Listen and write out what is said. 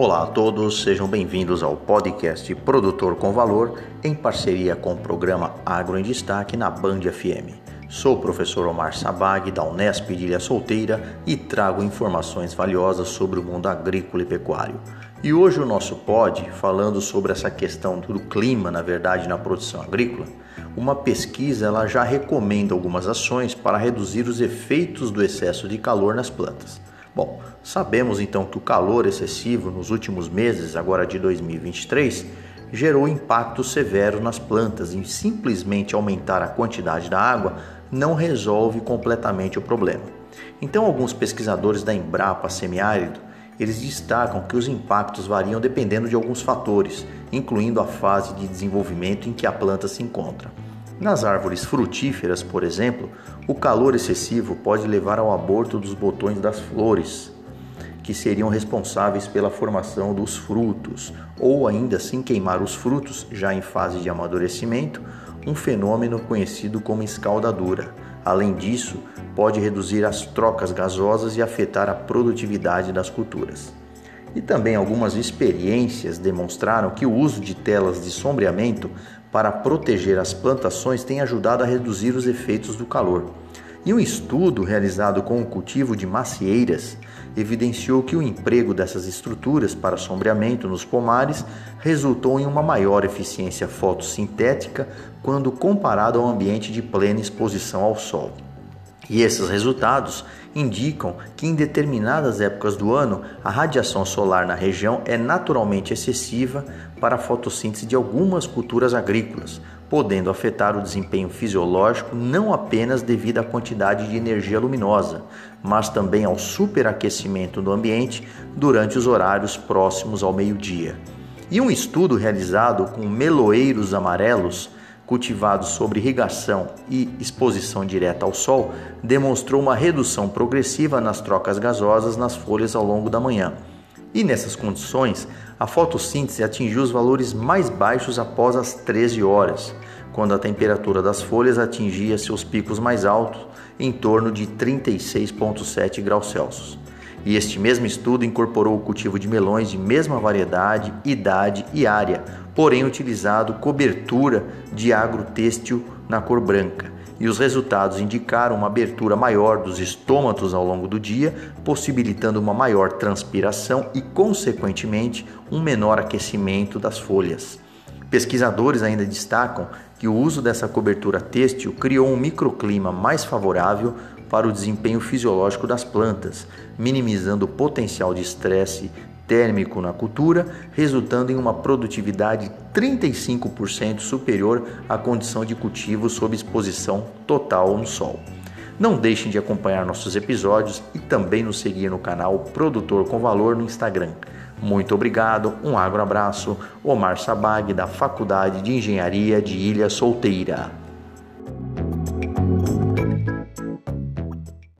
Olá a todos, sejam bem-vindos ao podcast Produtor com Valor, em parceria com o programa Agro em Destaque na Band FM. Sou o professor Omar Sabag, da Unesp de Ilha Solteira, e trago informações valiosas sobre o mundo agrícola e pecuário. E hoje o nosso pod, falando sobre essa questão do clima, na verdade, na produção agrícola, uma pesquisa ela já recomenda algumas ações para reduzir os efeitos do excesso de calor nas plantas. Bom, sabemos então que o calor excessivo nos últimos meses, agora de 2023, gerou impacto severo nas plantas e simplesmente aumentar a quantidade da água não resolve completamente o problema. Então, alguns pesquisadores da Embrapa Semiárido eles destacam que os impactos variam dependendo de alguns fatores, incluindo a fase de desenvolvimento em que a planta se encontra. Nas árvores frutíferas, por exemplo, o calor excessivo pode levar ao aborto dos botões das flores, que seriam responsáveis pela formação dos frutos, ou ainda assim queimar os frutos já em fase de amadurecimento, um fenômeno conhecido como escaldadura. Além disso, pode reduzir as trocas gasosas e afetar a produtividade das culturas. E também algumas experiências demonstraram que o uso de telas de sombreamento para proteger as plantações tem ajudado a reduzir os efeitos do calor. E um estudo realizado com o cultivo de macieiras evidenciou que o emprego dessas estruturas para sombreamento nos pomares resultou em uma maior eficiência fotossintética quando comparado ao ambiente de plena exposição ao sol. E esses resultados indicam que em determinadas épocas do ano a radiação solar na região é naturalmente excessiva para a fotossíntese de algumas culturas agrícolas, podendo afetar o desempenho fisiológico não apenas devido à quantidade de energia luminosa, mas também ao superaquecimento do ambiente durante os horários próximos ao meio-dia. E um estudo realizado com meloeiros amarelos cultivados sobre irrigação e exposição direta ao sol demonstrou uma redução progressiva nas trocas gasosas nas folhas ao longo da manhã. E nessas condições, a fotossíntese atingiu os valores mais baixos após as 13 horas, quando a temperatura das folhas atingia seus picos mais altos, em torno de 36,7 graus Celsius. E este mesmo estudo incorporou o cultivo de melões de mesma variedade, idade e área, porém utilizado cobertura de agrotêxtil na cor branca. E os resultados indicaram uma abertura maior dos estômatos ao longo do dia, possibilitando uma maior transpiração e, consequentemente, um menor aquecimento das folhas. Pesquisadores ainda destacam que o uso dessa cobertura têxtil criou um microclima mais favorável para o desempenho fisiológico das plantas, minimizando o potencial de estresse térmico na cultura, resultando em uma produtividade 35% superior à condição de cultivo sob exposição total no sol. Não deixem de acompanhar nossos episódios e também nos seguir no canal Produtor com Valor no Instagram. Muito obrigado, um agro abraço, Omar Sabag, da Faculdade de Engenharia de Ilha Solteira.